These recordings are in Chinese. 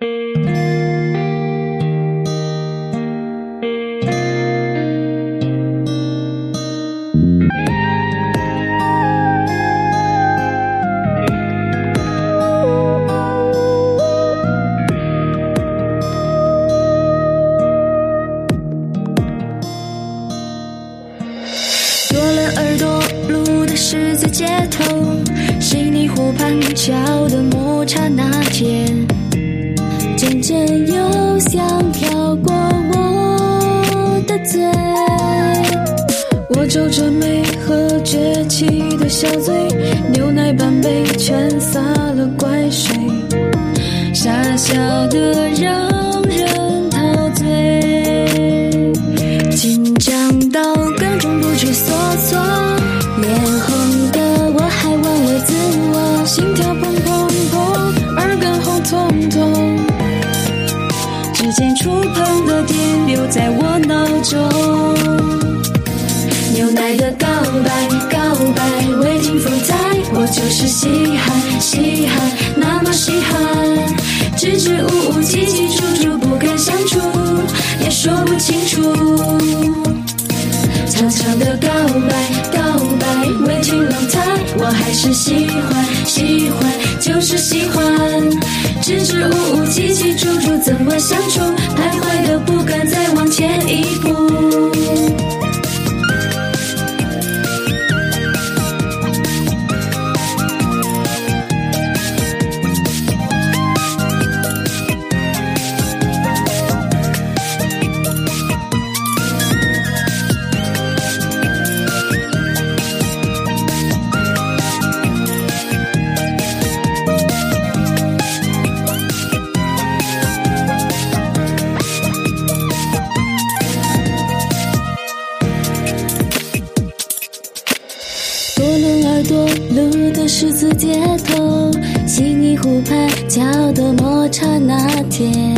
多了耳朵路的十字街头，悉尼湖畔桥阵阵幽香飘过我的嘴。我皱着眉和撅起的小嘴，牛奶半杯全洒了怪水，傻笑的让在我脑中。牛奶的告白，告白，waiting for time，我就是稀罕，稀罕，那么稀罕，支支吾吾，叽叽楚楚，不敢相处，也说不清楚。悄悄的告白，告白，waiting long time，我还是喜欢，喜欢，就是喜欢，支支吾吾，叽叽楚楚，怎么相处？徘徊的不敢再街头，悉尼湖畔桥的摩擦那天，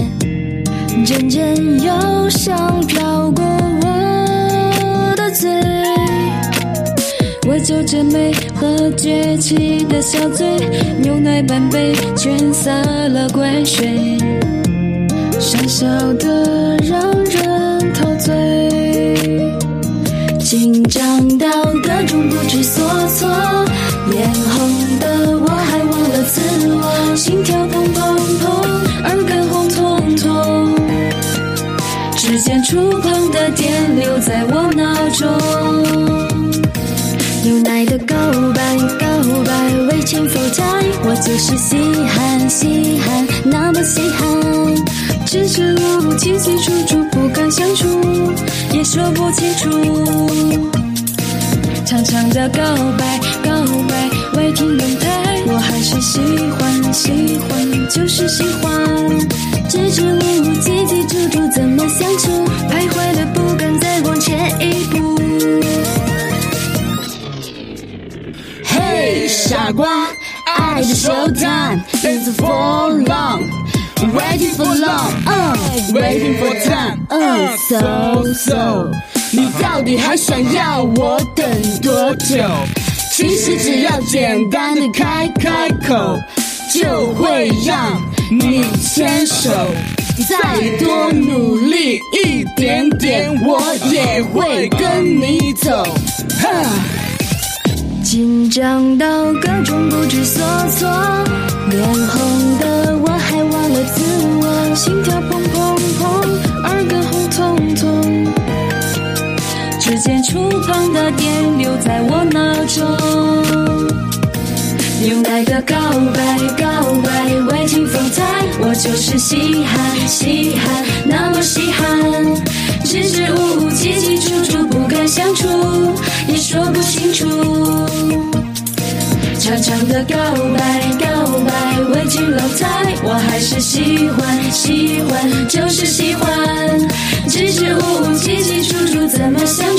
阵阵忧伤飘过我的嘴。我皱着眉和撅起的小嘴，牛奶半杯全洒了怪水，傻笑的让人陶醉。紧张到各种不知所措，触碰的电留在我脑中。牛奶的告白，告白，waiting for time，我就是稀罕，稀罕，那么稀罕，支支吾吾，叽叽楚楚，不敢相处，也说不清楚。长长的告白，告白，waiting long time，我还是喜欢，喜欢，就是喜欢，支支吾吾，叽叽楚楚，怎么相处？Showtime is for long。Waiting for long, uh, waiting for time, uh, so so。你到底还想要我等多久？其实只要简单的开开口，就会让你牵手。再多努力一点点，我也会跟你走。哈。紧张到各种不知所措，脸红的我还忘了自我，心跳砰砰砰，耳根红彤彤，指尖触碰的电流在我脑中。牛奶的告白，告白，waiting for time，我就是稀罕，稀罕，那么稀罕，支支吾吾，叽叽楚楚，不敢相处，也说不清楚。长的告白，告白，未经老太，我还是喜欢，喜欢，就是喜欢。支支吾吾，进进出出，怎么想？